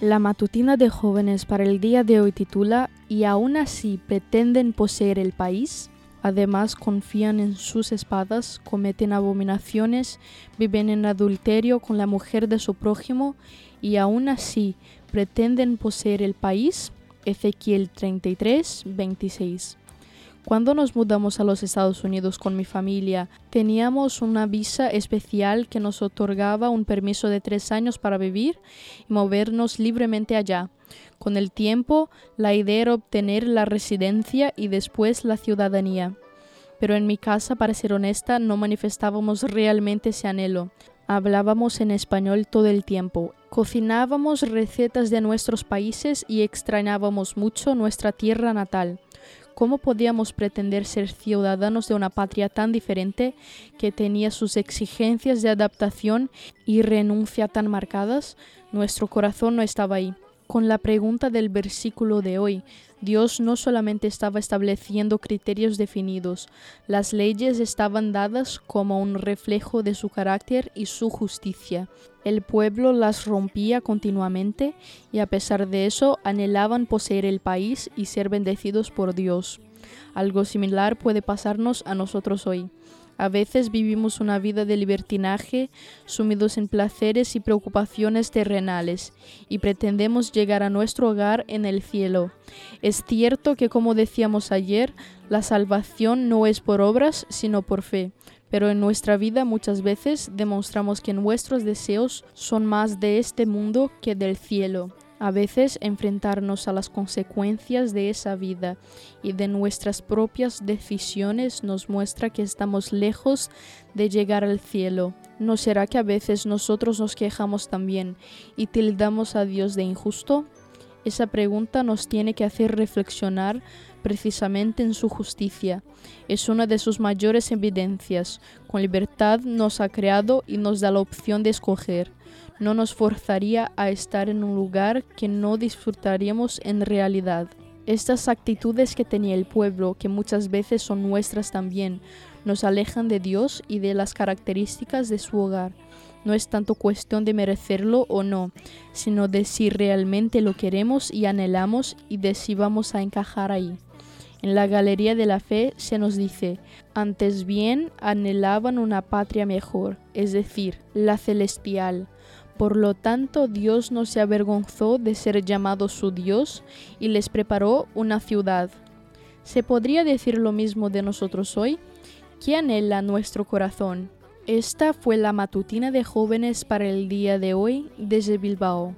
La matutina de jóvenes para el día de hoy titula ¿Y aún así pretenden poseer el país? Además confían en sus espadas, cometen abominaciones, viven en adulterio con la mujer de su prójimo y aún así pretenden poseer el país. Ezequiel 33, 26. Cuando nos mudamos a los Estados Unidos con mi familia, teníamos una visa especial que nos otorgaba un permiso de tres años para vivir y movernos libremente allá. Con el tiempo, la idea era obtener la residencia y después la ciudadanía. Pero en mi casa, para ser honesta, no manifestábamos realmente ese anhelo. Hablábamos en español todo el tiempo, cocinábamos recetas de nuestros países y extrañábamos mucho nuestra tierra natal. ¿Cómo podíamos pretender ser ciudadanos de una patria tan diferente que tenía sus exigencias de adaptación y renuncia tan marcadas? Nuestro corazón no estaba ahí. Con la pregunta del versículo de hoy, Dios no solamente estaba estableciendo criterios definidos, las leyes estaban dadas como un reflejo de su carácter y su justicia. El pueblo las rompía continuamente y a pesar de eso anhelaban poseer el país y ser bendecidos por Dios. Algo similar puede pasarnos a nosotros hoy. A veces vivimos una vida de libertinaje, sumidos en placeres y preocupaciones terrenales, y pretendemos llegar a nuestro hogar en el cielo. Es cierto que, como decíamos ayer, la salvación no es por obras, sino por fe, pero en nuestra vida muchas veces demostramos que nuestros deseos son más de este mundo que del cielo. A veces enfrentarnos a las consecuencias de esa vida y de nuestras propias decisiones nos muestra que estamos lejos de llegar al cielo. ¿No será que a veces nosotros nos quejamos también y tildamos a Dios de injusto? Esa pregunta nos tiene que hacer reflexionar precisamente en su justicia. Es una de sus mayores evidencias. Con libertad nos ha creado y nos da la opción de escoger no nos forzaría a estar en un lugar que no disfrutaríamos en realidad. Estas actitudes que tenía el pueblo, que muchas veces son nuestras también, nos alejan de Dios y de las características de su hogar. No es tanto cuestión de merecerlo o no, sino de si realmente lo queremos y anhelamos y de si vamos a encajar ahí. En la Galería de la Fe se nos dice, antes bien anhelaban una patria mejor, es decir, la celestial por lo tanto, Dios no se avergonzó de ser llamado su Dios y les preparó una ciudad. ¿Se podría decir lo mismo de nosotros hoy? ¿Qué anhela nuestro corazón? Esta fue la matutina de jóvenes para el día de hoy desde Bilbao.